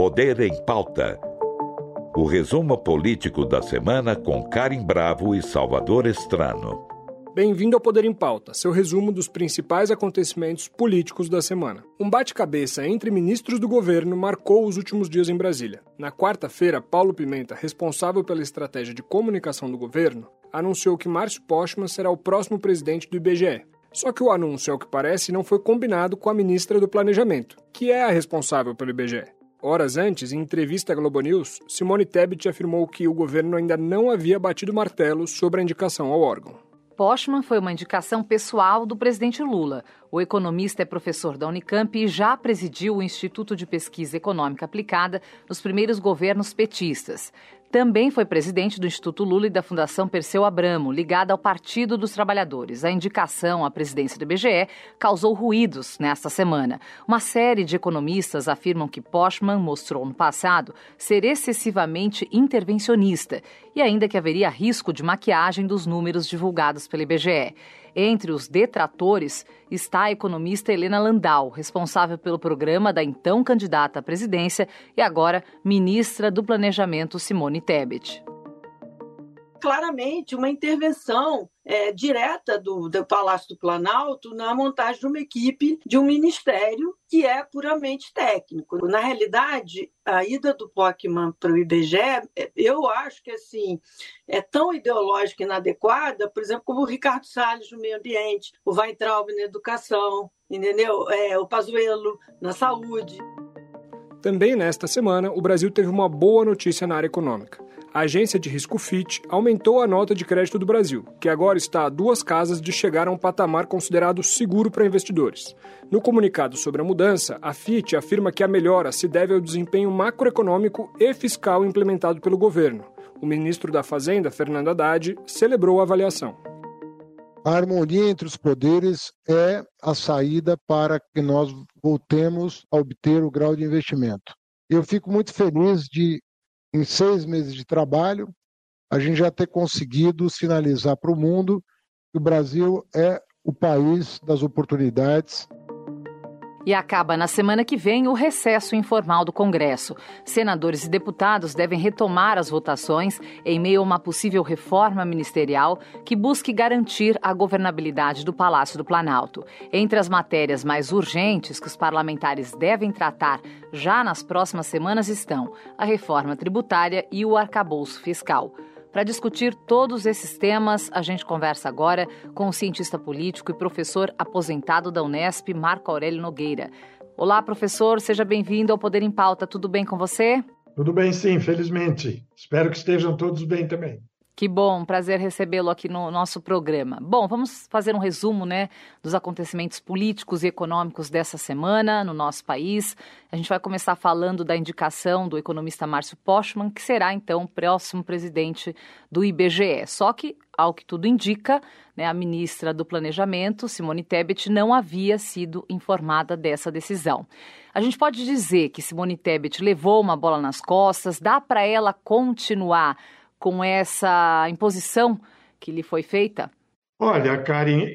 Poder em Pauta. O resumo político da semana com Karim Bravo e Salvador Estrano. Bem-vindo ao Poder em Pauta, seu resumo dos principais acontecimentos políticos da semana. Um bate-cabeça entre ministros do governo marcou os últimos dias em Brasília. Na quarta-feira, Paulo Pimenta, responsável pela estratégia de comunicação do governo, anunciou que Márcio Postman será o próximo presidente do IBGE. Só que o anúncio, ao que parece, não foi combinado com a ministra do Planejamento, que é a responsável pelo IBGE. Horas antes, em entrevista à Globo News, Simone Tebet afirmou que o governo ainda não havia batido martelo sobre a indicação ao órgão. Postman foi uma indicação pessoal do presidente Lula. O economista é professor da Unicamp e já presidiu o Instituto de Pesquisa Econômica Aplicada nos primeiros governos petistas. Também foi presidente do Instituto Lula e da Fundação Perseu Abramo, ligada ao Partido dos Trabalhadores. A indicação à presidência do IBGE causou ruídos nesta semana. Uma série de economistas afirmam que Postman mostrou no passado ser excessivamente intervencionista e ainda que haveria risco de maquiagem dos números divulgados pelo IBGE. Entre os detratores está a economista Helena Landau, responsável pelo programa da então candidata à presidência e agora ministra do Planejamento Simone Tebet claramente uma intervenção é, direta do, do, Palácio do Planalto na montagem de uma equipe de um ministério que é puramente técnico. Na realidade, a ida do Pockman para o IBGE, é, eu acho que assim é tão ideológica e inadequada, por exemplo, como o Ricardo Salles no meio ambiente, o Weintraub na educação, entendeu? É, o Pazuello na saúde. Também nesta semana, o Brasil teve uma boa notícia na área econômica a agência de risco Fitch aumentou a nota de crédito do Brasil, que agora está a duas casas de chegar a um patamar considerado seguro para investidores. No comunicado sobre a mudança, a Fitch afirma que a melhora se deve ao desempenho macroeconômico e fiscal implementado pelo governo. O ministro da Fazenda, Fernando Haddad, celebrou a avaliação. A harmonia entre os poderes é a saída para que nós voltemos a obter o grau de investimento. Eu fico muito feliz de em seis meses de trabalho, a gente já ter conseguido sinalizar para o mundo que o Brasil é o país das oportunidades e acaba na semana que vem o recesso informal do Congresso. Senadores e deputados devem retomar as votações em meio a uma possível reforma ministerial que busque garantir a governabilidade do Palácio do Planalto. Entre as matérias mais urgentes que os parlamentares devem tratar já nas próximas semanas estão a reforma tributária e o arcabouço fiscal. Para discutir todos esses temas, a gente conversa agora com o cientista político e professor aposentado da Unesp, Marco Aurélio Nogueira. Olá, professor, seja bem-vindo ao Poder em Pauta. Tudo bem com você? Tudo bem, sim, felizmente. Espero que estejam todos bem também. Que bom, prazer recebê-lo aqui no nosso programa. Bom, vamos fazer um resumo, né, dos acontecimentos políticos e econômicos dessa semana no nosso país. A gente vai começar falando da indicação do economista Márcio Postman, que será então o próximo presidente do IBGE. Só que, ao que tudo indica, né, a ministra do Planejamento, Simone Tebet, não havia sido informada dessa decisão. A gente pode dizer que Simone Tebet levou uma bola nas costas, dá para ela continuar com essa imposição que lhe foi feita? Olha, Karen,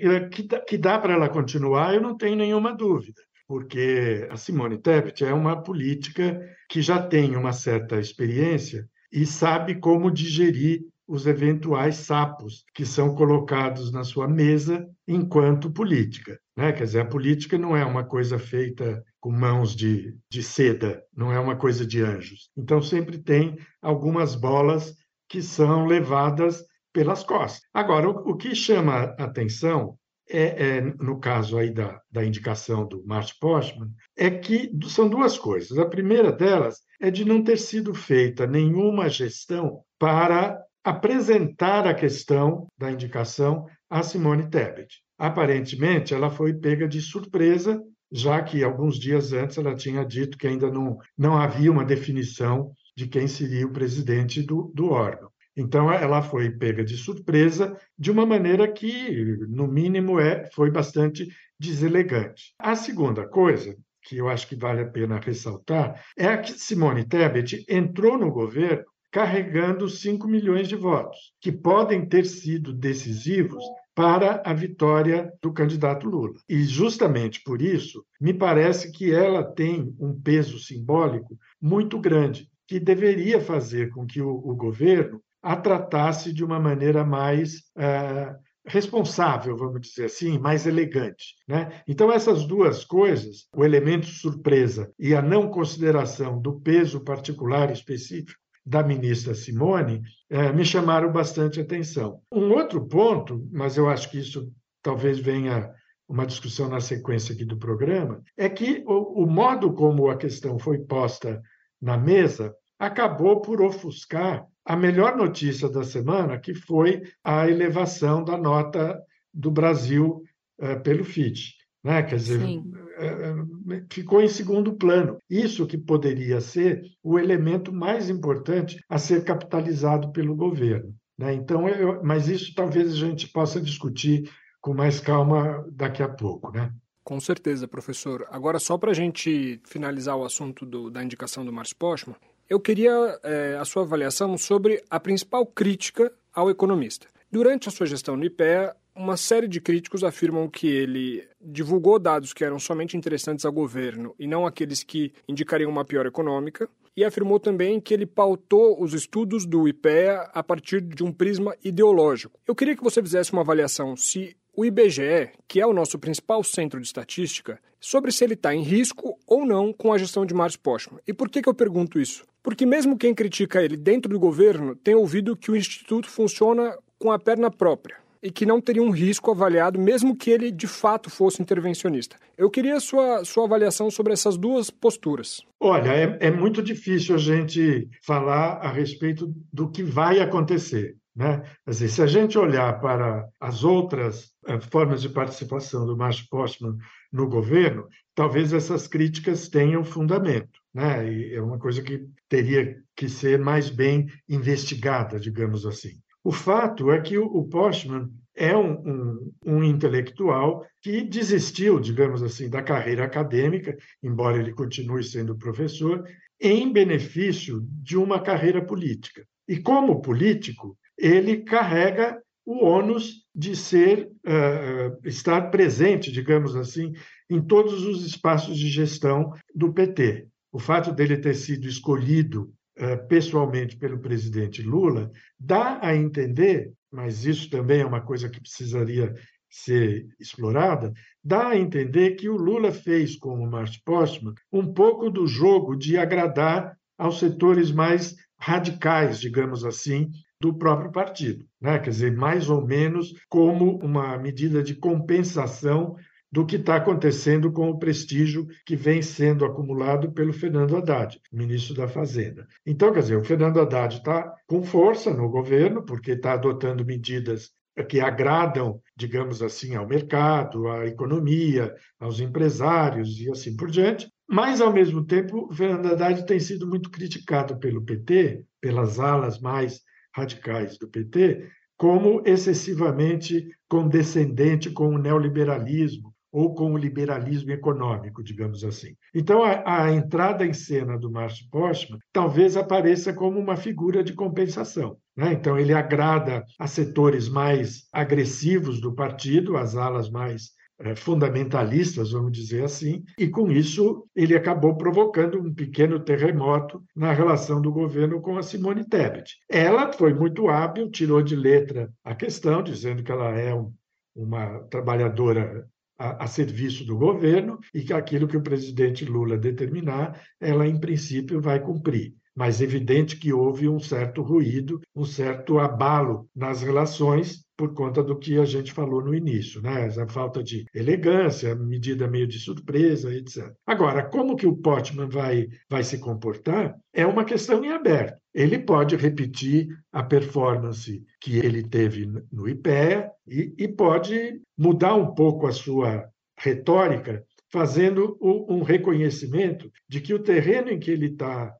que dá para ela continuar, eu não tenho nenhuma dúvida, porque a Simone Tebet é uma política que já tem uma certa experiência e sabe como digerir os eventuais sapos que são colocados na sua mesa enquanto política. Né? Quer dizer, a política não é uma coisa feita com mãos de, de seda, não é uma coisa de anjos. Então, sempre tem algumas bolas que são levadas pelas costas. Agora, o, o que chama atenção é, é, no caso aí da, da indicação do Márcio Postman, é que são duas coisas. A primeira delas é de não ter sido feita nenhuma gestão para apresentar a questão da indicação a Simone Tebet. Aparentemente, ela foi pega de surpresa, já que alguns dias antes ela tinha dito que ainda não, não havia uma definição de quem seria o presidente do, do órgão. Então, ela foi pega de surpresa de uma maneira que, no mínimo, é, foi bastante deselegante. A segunda coisa, que eu acho que vale a pena ressaltar, é que Simone Tebet entrou no governo carregando 5 milhões de votos, que podem ter sido decisivos para a vitória do candidato Lula. E justamente por isso, me parece que ela tem um peso simbólico muito grande, que deveria fazer com que o, o governo a tratasse de uma maneira mais uh, responsável, vamos dizer assim, mais elegante. Né? Então, essas duas coisas, o elemento surpresa e a não consideração do peso particular específico da ministra Simone, eh, me chamaram bastante atenção. Um outro ponto, mas eu acho que isso talvez venha uma discussão na sequência aqui do programa, é que o, o modo como a questão foi posta na mesa acabou por ofuscar a melhor notícia da semana, que foi a elevação da nota do Brasil uh, pelo FIT. Né? Quer dizer, uh, ficou em segundo plano. Isso que poderia ser o elemento mais importante a ser capitalizado pelo governo. Né? Então, eu, mas isso talvez a gente possa discutir com mais calma daqui a pouco. Né? Com certeza, professor. Agora, só para a gente finalizar o assunto do, da indicação do Márcio Postman, eu queria é, a sua avaliação sobre a principal crítica ao economista. Durante a sua gestão no IPEA, uma série de críticos afirmam que ele divulgou dados que eram somente interessantes ao governo e não aqueles que indicariam uma pior econômica, e afirmou também que ele pautou os estudos do IPEA a partir de um prisma ideológico. Eu queria que você fizesse uma avaliação se o IBGE, que é o nosso principal centro de estatística, sobre se ele está em risco ou não com a gestão de Márcio Postman. E por que, que eu pergunto isso? Porque mesmo quem critica ele dentro do governo tem ouvido que o Instituto funciona com a perna própria e que não teria um risco avaliado, mesmo que ele de fato fosse intervencionista. Eu queria sua, sua avaliação sobre essas duas posturas. Olha, é, é muito difícil a gente falar a respeito do que vai acontecer. Né? Dizer, se a gente olhar para as outras formas de participação do Márcio Postman no governo, talvez essas críticas tenham fundamento. Né? E é uma coisa que teria que ser mais bem investigada, digamos assim. O fato é que o Postman é um, um, um, intelectual que desistiu, digamos assim, da carreira acadêmica, embora ele continue sendo professor, em benefício de uma carreira política. E como político, ele carrega o ônus de ser uh, estar presente, digamos assim, em todos os espaços de gestão do PT. O fato dele ter sido escolhido uh, pessoalmente pelo presidente Lula dá a entender, mas isso também é uma coisa que precisaria ser explorada, dá a entender que o Lula fez com o Márcio Postman um pouco do jogo de agradar aos setores mais radicais, digamos assim, do próprio partido. Né? Quer dizer, mais ou menos como uma medida de compensação do que está acontecendo com o prestígio que vem sendo acumulado pelo Fernando Haddad, ministro da Fazenda. Então, quer dizer, o Fernando Haddad está com força no governo, porque está adotando medidas que agradam, digamos assim, ao mercado, à economia, aos empresários e assim por diante. Mas, ao mesmo tempo, o Fernando Haddad tem sido muito criticado pelo PT, pelas alas mais radicais do PT como excessivamente condescendente com o neoliberalismo ou com o liberalismo econômico, digamos assim. Então, a, a entrada em cena do Márcio Postman talvez apareça como uma figura de compensação. Né? Então, ele agrada a setores mais agressivos do partido, as alas mais fundamentalistas, vamos dizer assim, e com isso ele acabou provocando um pequeno terremoto na relação do governo com a Simone Tebet. Ela foi muito hábil, tirou de letra a questão, dizendo que ela é um, uma trabalhadora a, a, serviço do governo e que aquilo que o presidente Lula determinar, ela, em princípio, vai cumprir mas evidente que houve um certo ruído, um certo abalo nas relações por conta do que a gente falou no início, né? A falta de elegância, medida meio de surpresa, etc. Agora, como que o Potman vai, vai se comportar é uma questão em aberto. Ele pode repetir a performance que ele teve no IPEA e, e pode mudar um pouco a sua retórica, fazendo um reconhecimento de que o terreno em que ele está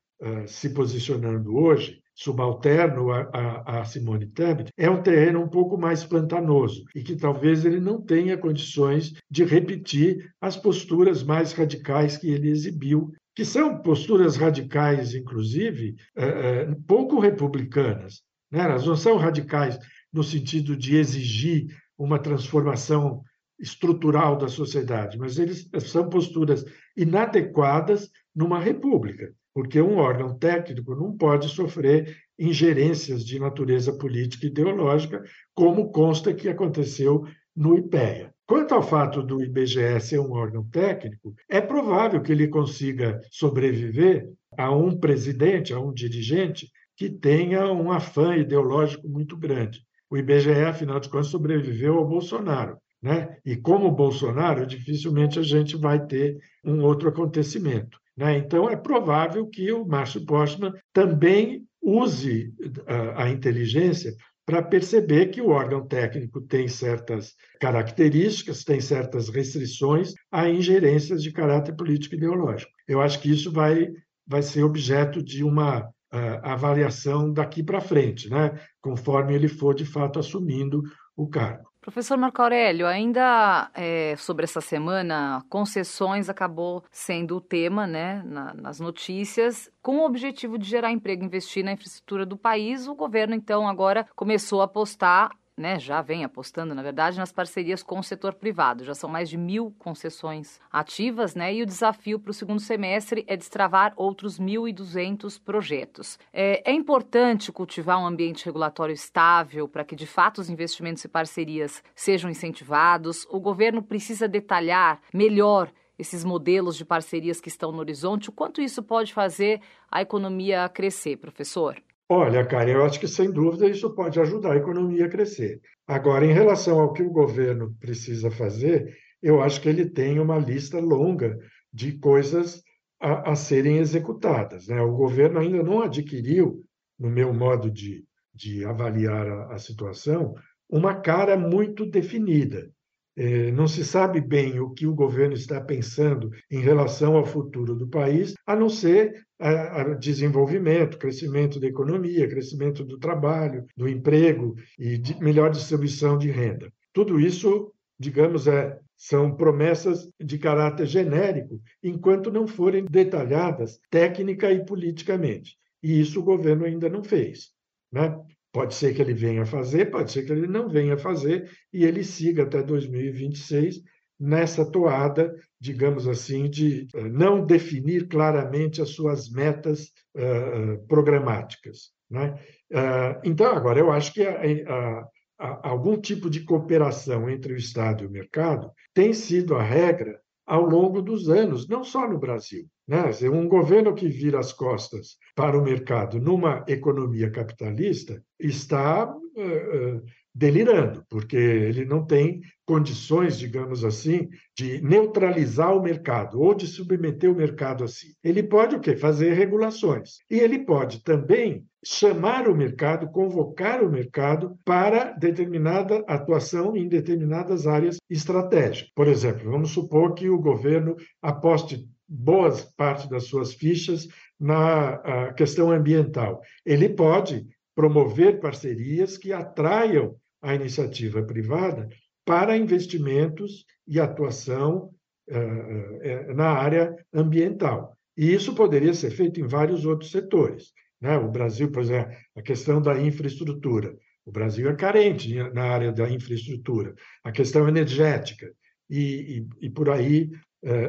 se posicionando hoje, subalterno a, a, a, Simone Tebet, é um terreno um pouco mais pantanoso e que talvez ele não tenha condições de repetir as posturas mais radicais que ele exibiu, que são posturas radicais, inclusive, uh, uh, pouco republicanas. Né? Elas não são radicais no sentido de exigir uma transformação estrutural da sociedade, mas eles são posturas inadequadas numa república, porque um órgão técnico não pode sofrer ingerências de natureza política e ideológica, como consta que aconteceu no IPEA. Quanto ao fato do IBGE ser um órgão técnico, é provável que ele consiga sobreviver a um presidente, a um dirigente que tenha um afã ideológico muito grande. O IBGE, afinal de contas, sobreviveu ao Bolsonaro. Né? E como Bolsonaro, dificilmente a gente vai ter um outro acontecimento. Né? Então, é provável que o Márcio Postman também use a, a inteligência para perceber que o órgão técnico tem certas características, tem certas restrições a ingerências de caráter político ideológico. Eu acho que isso vai, vai ser objeto de uma uh, avaliação daqui para frente, né? conforme ele for de fato assumindo o cargo. Professor Marco Aurélio, ainda é, sobre essa semana, concessões acabou sendo o tema né, na, nas notícias. Com o objetivo de gerar emprego e investir na infraestrutura do país, o governo, então, agora começou a apostar né, já vem apostando, na verdade, nas parcerias com o setor privado. Já são mais de mil concessões ativas, né? E o desafio para o segundo semestre é destravar outros 1.200 projetos. É, é importante cultivar um ambiente regulatório estável para que, de fato, os investimentos e parcerias sejam incentivados. O governo precisa detalhar melhor esses modelos de parcerias que estão no horizonte. O quanto isso pode fazer a economia crescer, professor? Olha, cara, eu acho que sem dúvida isso pode ajudar a economia a crescer. Agora, em relação ao que o governo precisa fazer, eu acho que ele tem uma lista longa de coisas a, a serem executadas. Né? O governo ainda não adquiriu, no meu modo de, de avaliar a, a situação, uma cara muito definida. É, não se sabe bem o que o governo está pensando em relação ao futuro do país, a não ser a desenvolvimento, crescimento da economia, crescimento do trabalho, do emprego e de melhor distribuição de renda. Tudo isso, digamos, é, são promessas de caráter genérico, enquanto não forem detalhadas técnica e politicamente. E isso o governo ainda não fez. Né? Pode ser que ele venha a fazer, pode ser que ele não venha a fazer e ele siga até 2026 nessa toada, digamos assim, de eh, não definir claramente as suas metas uh, programáticas. Né? Uh, então, agora, eu acho que a, a, a, algum tipo de cooperação entre o Estado e o mercado tem sido a regra ao longo dos anos, não só no Brasil. Né? Um governo que vira as costas para o mercado numa economia capitalista está uh, uh, delirando, porque ele não tem condições, digamos assim, de neutralizar o mercado ou de submeter o mercado assim. Ele pode o quê? Fazer regulações. E ele pode também chamar o mercado, convocar o mercado para determinada atuação em determinadas áreas estratégicas. Por exemplo, vamos supor que o governo aposte boas parte das suas fichas na questão ambiental. Ele pode promover parcerias que atraiam a iniciativa privada para investimentos e atuação uh, na área ambiental. E isso poderia ser feito em vários outros setores. Né? O Brasil, por exemplo, a questão da infraestrutura. O Brasil é carente na área da infraestrutura. A questão energética. E, e, e por aí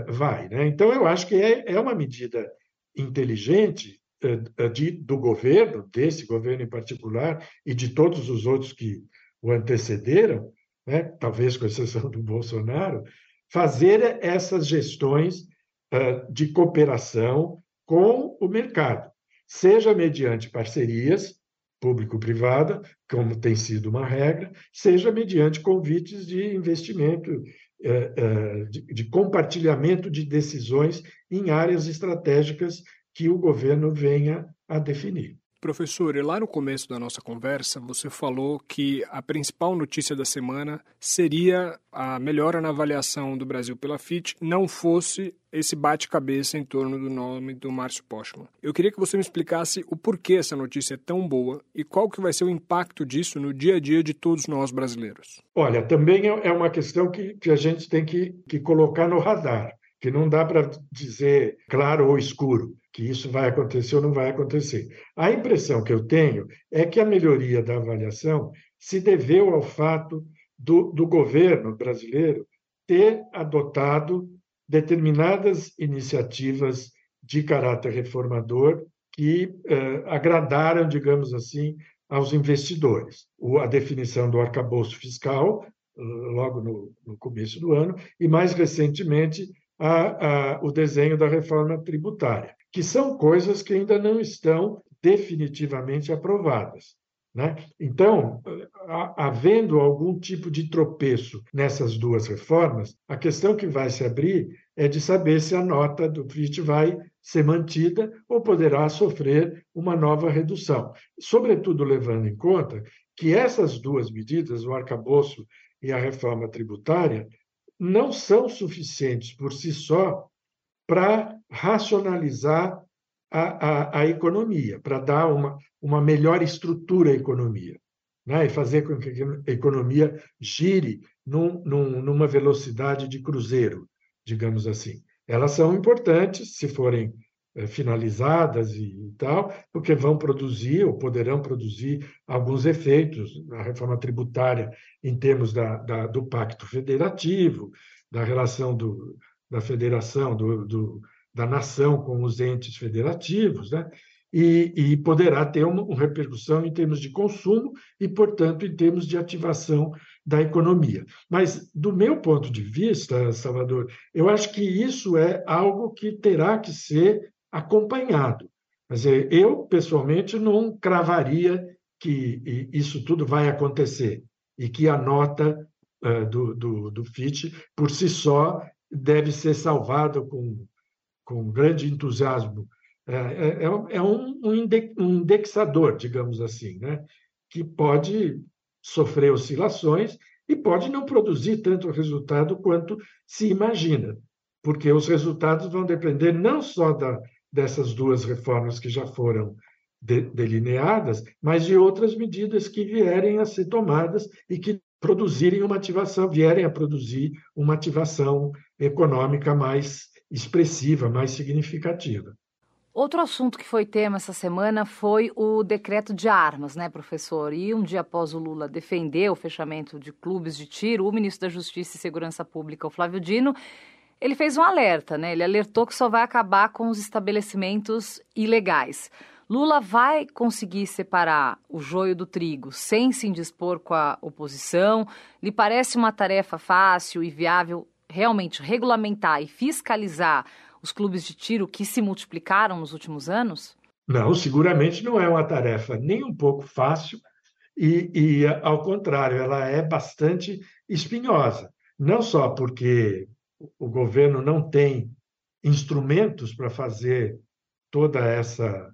vai. Né? Então, eu acho que é, é uma medida inteligente de, do governo, desse governo em particular, e de todos os outros que o antecederam, né? talvez com exceção do Bolsonaro, fazer essas gestões uh, de cooperação com o mercado, seja mediante parcerias público-privada, como tem sido uma regra, seja mediante convites de investimento é, é, de compartilhamento de decisões em áreas estratégicas que o governo venha a definir. Professor, e lá no começo da nossa conversa, você falou que a principal notícia da semana seria a melhora na avaliação do Brasil pela FIT, não fosse esse bate-cabeça em torno do nome do Márcio Postman. Eu queria que você me explicasse o porquê essa notícia é tão boa e qual que vai ser o impacto disso no dia a dia de todos nós brasileiros. Olha, também é, é uma questão que, que a gente tem que, que colocar no radar, que não dá para dizer claro ou escuro que isso vai acontecer ou não vai acontecer. A impressão que eu tenho é que a melhoria da avaliação se deveu ao fato do, do governo brasileiro ter adotado determinadas iniciativas de caráter reformador que eh, agradaram, digamos assim, aos investidores. O, a definição do arcabouço fiscal, logo no, no começo do ano, e mais recentemente a, a, o desenho da reforma tributária, que são coisas que ainda não estão definitivamente aprovadas. Né? Então, havendo algum tipo de tropeço nessas duas reformas, a questão que vai se abrir é de saber se a nota do FIT vai ser mantida ou poderá sofrer uma nova redução. Sobretudo levando em conta que essas duas medidas, o arcabouço e a reforma tributária, não são suficientes por si só para racionalizar a, a, a economia, para dar uma, uma melhor estrutura à economia, né? e fazer com que a economia gire num, num, numa velocidade de cruzeiro, digamos assim. Elas são importantes se forem finalizadas e, e, tal, porque vão produzir ou poderão produzir alguns efeitos na reforma tributária em termos da, da, do pacto federativo, da relação do, da federação, do, do da nação com os entes federativos, né? E, e, poderá ter uma, uma, repercussão em termos de consumo e, portanto, em termos de ativação da economia. Mas, do meu ponto de vista, Salvador, eu acho que isso é algo que terá que ser acompanhado. Mas eu, pessoalmente, não cravaria que isso tudo vai acontecer e que a nota do, do, do FIT, por si só, deve ser salvada com com grande entusiasmo, é, é, é, é um, um indexador, digamos assim, né? que pode sofrer oscilações e pode não produzir tanto resultado quanto se imagina, porque os resultados vão depender não só da, dessas duas reformas que já foram de, delineadas, mas de outras medidas que vierem a ser tomadas e que produzirem uma ativação, vierem a produzir uma ativação econômica mais expressiva, mais significativa. Outro assunto que foi tema essa semana foi o decreto de armas, né, professor? E um dia após o Lula defender o fechamento de clubes de tiro, o ministro da Justiça e Segurança Pública, o Flávio Dino, ele fez um alerta, né? Ele alertou que só vai acabar com os estabelecimentos ilegais. Lula vai conseguir separar o joio do trigo sem se indispor com a oposição? Lhe parece uma tarefa fácil e viável realmente regulamentar e fiscalizar os clubes de tiro que se multiplicaram nos últimos anos? Não, seguramente não é uma tarefa nem um pouco fácil e, e ao contrário, ela é bastante espinhosa. Não só porque o governo não tem instrumentos para fazer toda essa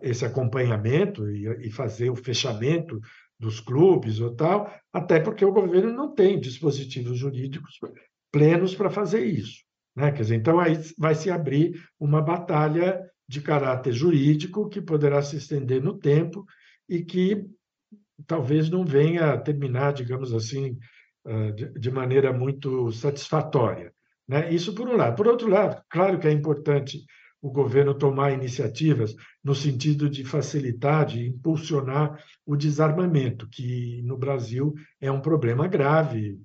esse acompanhamento e, e fazer o fechamento dos clubes ou tal, até porque o governo não tem dispositivos jurídicos plenos para fazer isso. Né? Quer dizer, então, aí vai se abrir uma batalha de caráter jurídico que poderá se estender no tempo e que talvez não venha a terminar, digamos assim, de maneira muito satisfatória. Né? Isso por um lado. Por outro lado, claro que é importante o governo tomar iniciativas no sentido de facilitar, de impulsionar o desarmamento, que no Brasil é um problema grave,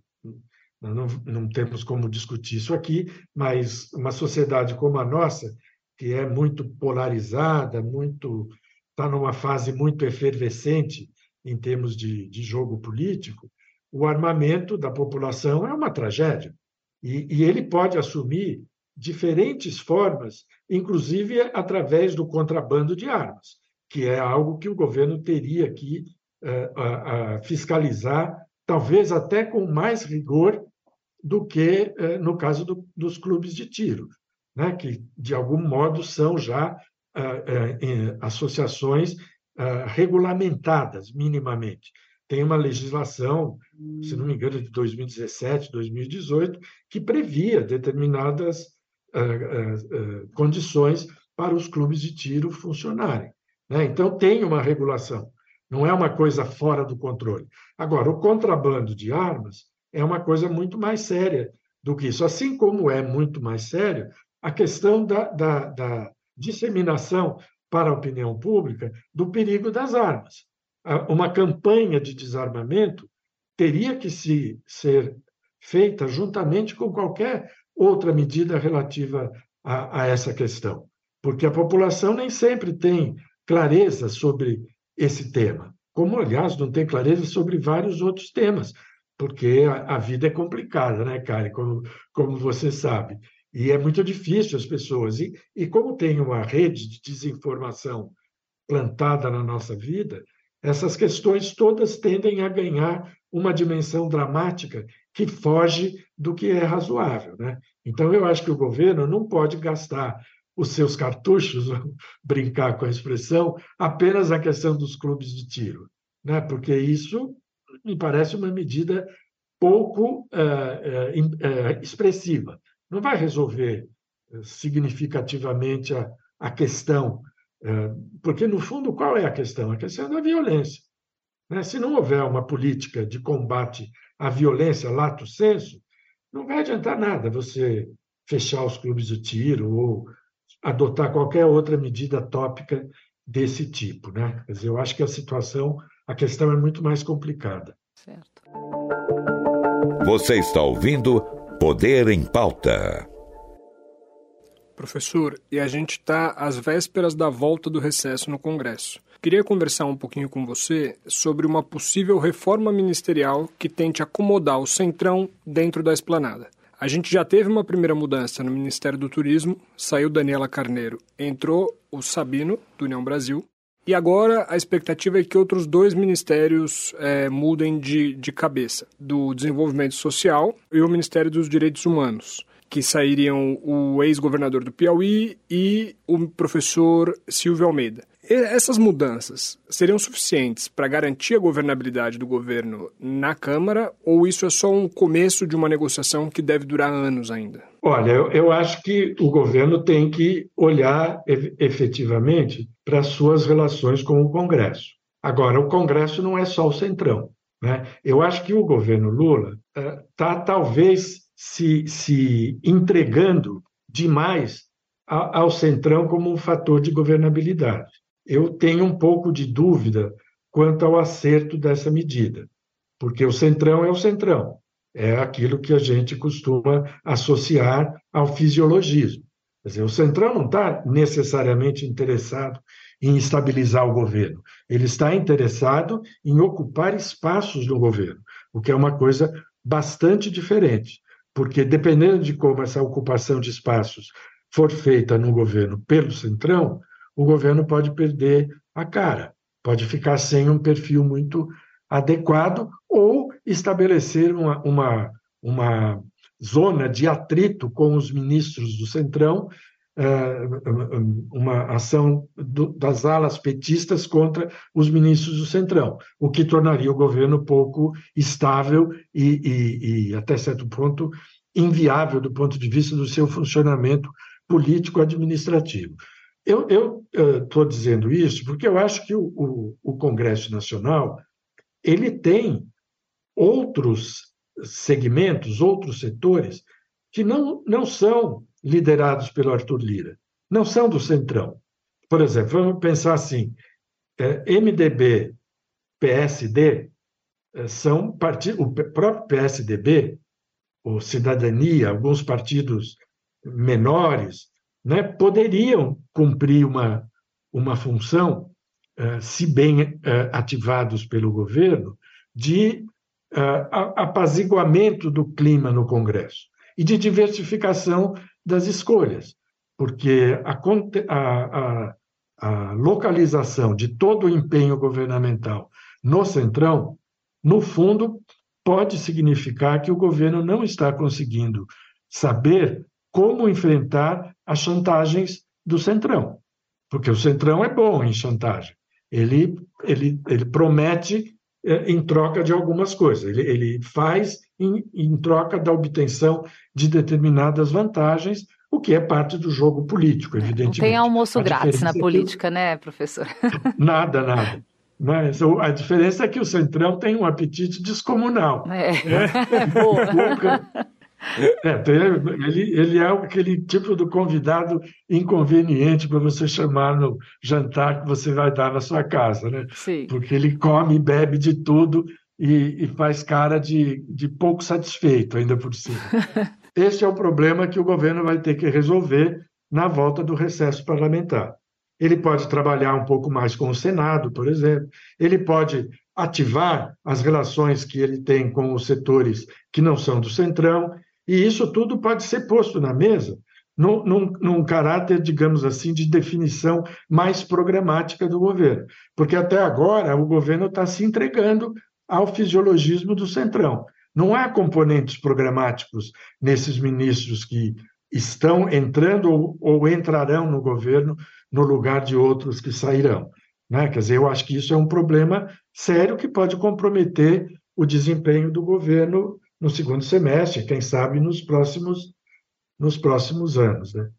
não, não temos como discutir isso aqui, mas uma sociedade como a nossa, que é muito polarizada, muito está numa fase muito efervescente em termos de, de jogo político, o armamento da população é uma tragédia. E, e, ele pode assumir diferentes formas, inclusive através do contrabando de armas, que é algo que o governo teria que uh, uh, fiscalizar talvez até com mais rigor do que eh, no caso do, dos clubes de tiro, né? que, de algum modo, são já eh, associações regulamentadas minimamente. Tem uma legislação, se não me engano, de 2017, 2018, que previa determinadas ah, condições para os clubes de tiro funcionarem. Né? Então, tem uma regulação. Não é uma coisa fora do controle. Agora, o contrabando de armas é uma coisa muito mais séria do que isso. Assim como é muito mais sério a questão da, da, da disseminação para a opinião pública do perigo das armas. Uma campanha de desarmamento teria que se, ser feita juntamente com qualquer outra medida relativa a, a essa questão, porque a população nem sempre tem clareza sobre esse tema, como, aliás, não tem clareza sobre vários outros temas, porque a, a vida é complicada, né, Karen, como, como você sabe. E é muito difícil as pessoas. E, e como tem uma rede de desinformação plantada na nossa vida, essas questões todas tendem a ganhar uma dimensão dramática que foge do que é razoável. Né? Então, eu acho que o governo não pode gastar os seus cartuchos, brincar com a expressão, apenas na questão dos clubes de tiro, né? porque isso me parece uma medida pouco é, é, expressiva. Não vai resolver significativamente a, a questão, porque, no fundo, qual é a questão? A questão é da violência. Né? Se não houver uma política de combate à violência lato senso, não vai adiantar nada você fechar os clubes de tiro ou adotar qualquer outra medida tópica desse tipo. Né? Quer dizer, eu acho que a situação, a questão é muito mais complicada. Certo. Você está ouvindo Poder em Pauta. Professor, e a gente está às vésperas da volta do recesso no Congresso. Queria conversar um pouquinho com você sobre uma possível reforma ministerial que tente acomodar o Centrão dentro da esplanada. A gente já teve uma primeira mudança no Ministério do Turismo, saiu Daniela Carneiro, entrou o Sabino, do União Brasil, e agora a expectativa é que outros dois ministérios é, mudem de, de cabeça: do Desenvolvimento Social e o Ministério dos Direitos Humanos, que sairiam o ex-governador do Piauí e o professor Silvio Almeida. Essas mudanças seriam suficientes para garantir a governabilidade do governo na Câmara ou isso é só um começo de uma negociação que deve durar anos ainda? Olha, eu, eu acho que o governo tem que olhar efetivamente para as suas relações com o Congresso. Agora, o Congresso não é só o centrão. Né? Eu acho que o governo Lula está uh, talvez se, se entregando demais ao centrão como um fator de governabilidade eu tenho um pouco de dúvida quanto ao acerto dessa medida, porque o centrão é o centrão, é aquilo que a gente costuma associar ao fisiologismo. Quer dizer, o centrão não está necessariamente interessado em estabilizar o governo, ele está interessado em ocupar espaços no governo, o que é uma coisa bastante diferente, porque dependendo de como essa ocupação de espaços for feita no governo pelo centrão, o governo pode perder a cara, pode ficar sem um perfil muito adequado ou estabelecer uma, uma, uma zona de atrito com os ministros do Centrão, uma ação das alas petistas contra os ministros do Centrão, o que tornaria o governo pouco estável e, e, e até certo ponto, inviável do ponto de vista do seu funcionamento político-administrativo. Eu estou uh, dizendo isso porque eu acho que o, o, o, Congresso Nacional ele tem outros segmentos, outros setores que não, não são liderados pelo Arthur Lira, não são do Centrão. Por exemplo, vamos pensar assim: é, MDB, PSD é, são partidos, o próprio PSDB, o Cidadania, alguns partidos menores, né, poderiam cumprir uma, uma função, uh, se bem ativados pelo governo, de apaziguamento do clima no Congresso e de diversificação das escolhas, porque a, a, a, localização de todo o empenho governamental no Centrão, no fundo, pode significar que o governo não está conseguindo saber como enfrentar as chantagens do Centrão. Porque o Centrão é bom em chantagem. Ele, ele, ele promete em troca de algumas coisas. Ele, ele faz em, em troca da obtenção de determinadas vantagens, o que é parte do jogo político, evidentemente. Não tem almoço grátis na é política, né, professor? Nada, nada. Mas a diferença é que o Centrão tem um apetite descomunal. É. é. Boa. É, ele, ele é aquele tipo do convidado inconveniente para você chamar no jantar que você vai dar na sua casa, né? Sim. Porque ele come e bebe de tudo e, e faz cara de, de pouco satisfeito, ainda por cima. Este é o problema que o governo vai ter que resolver na volta do recesso parlamentar. Ele pode trabalhar um pouco mais com o Senado, por exemplo, ele pode ativar as relações que ele tem com os setores que não são do Centrão, e isso tudo pode ser posto na mesa num, num, num, caráter, digamos assim, de definição mais programática do governo. Porque até agora o governo está se entregando ao fisiologismo do Centrão. Não há componentes programáticos nesses ministros que estão entrando ou, ou entrarão no governo no lugar de outros que sairão. Né? Quer dizer, eu acho que isso é um problema sério que pode comprometer o desempenho do governo no segundo semestre, quem sabe nos próximos, nos próximos anos. Né?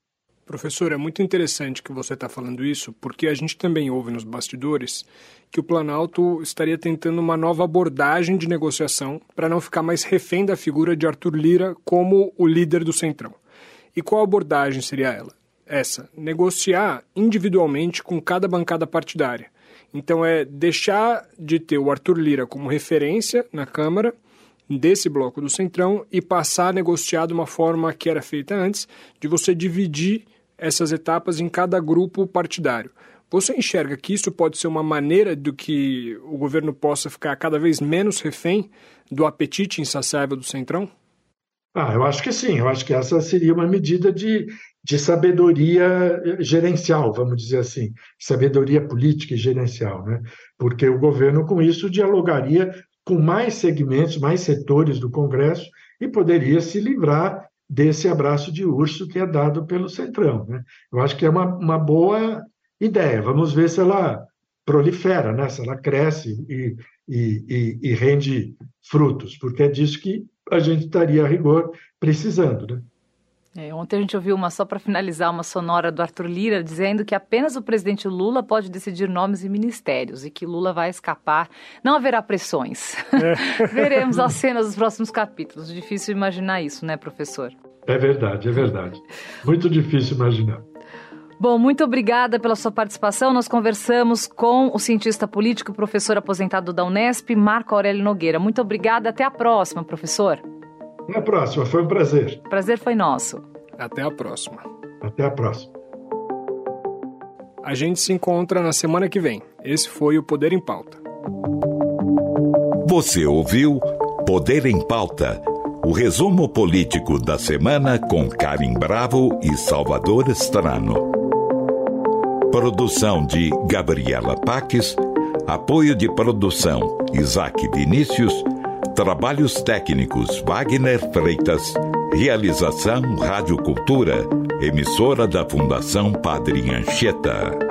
Professor, é muito interessante que você está falando isso, porque a gente também ouve nos bastidores que o Planalto estaria tentando uma nova abordagem de negociação para não ficar mais refém da figura de Arthur Lira como o líder do Centrão. E qual abordagem seria ela? Essa: negociar individualmente com cada bancada partidária. Então é deixar de ter o Arthur Lira como referência na Câmara desse bloco do Centrão e passar a negociar de uma forma que era feita antes, de você dividir essas etapas em cada grupo partidário. Você enxerga que isso pode ser uma maneira do que o governo possa ficar cada vez menos refém do apetite insaciável do Centrão? Ah, eu acho que sim. Eu acho que essa seria uma medida de, de sabedoria gerencial, vamos dizer assim, sabedoria política e gerencial, né? Porque o governo, com isso, dialogaria com mais segmentos, mais setores do Congresso e poderia se livrar desse abraço de urso que é dado pelo Centrão. Né? Eu acho que é uma, uma boa ideia. Vamos ver se ela prolifera, né? se ela cresce e, e, e, e rende frutos, porque é disso que a gente estaria, a rigor, precisando. Né? É, ontem a gente ouviu uma, só para finalizar, uma sonora do Arthur Lira dizendo que apenas o presidente Lula pode decidir nomes e ministérios e que Lula vai escapar. Não haverá pressões. É. Veremos as cenas dos próximos capítulos. Difícil imaginar isso, né, professor? É verdade, é verdade. Muito difícil imaginar. Bom, muito obrigada pela sua participação. Nós conversamos com o cientista político professor aposentado da Unesp, Marco Aurélio Nogueira. Muito obrigada. Até a próxima, professor. Até a próxima. Foi um prazer. Prazer foi nosso. Até a próxima. Até a próxima. A gente se encontra na semana que vem. Esse foi o Poder em Pauta. Você ouviu Poder em Pauta o resumo político da semana com Karim Bravo e Salvador Estrano. Produção de Gabriela Paques. Apoio de produção Isaac Vinícius. Trabalhos técnicos Wagner Freitas. Realização Rádio Cultura. Emissora da Fundação Padre Anchieta.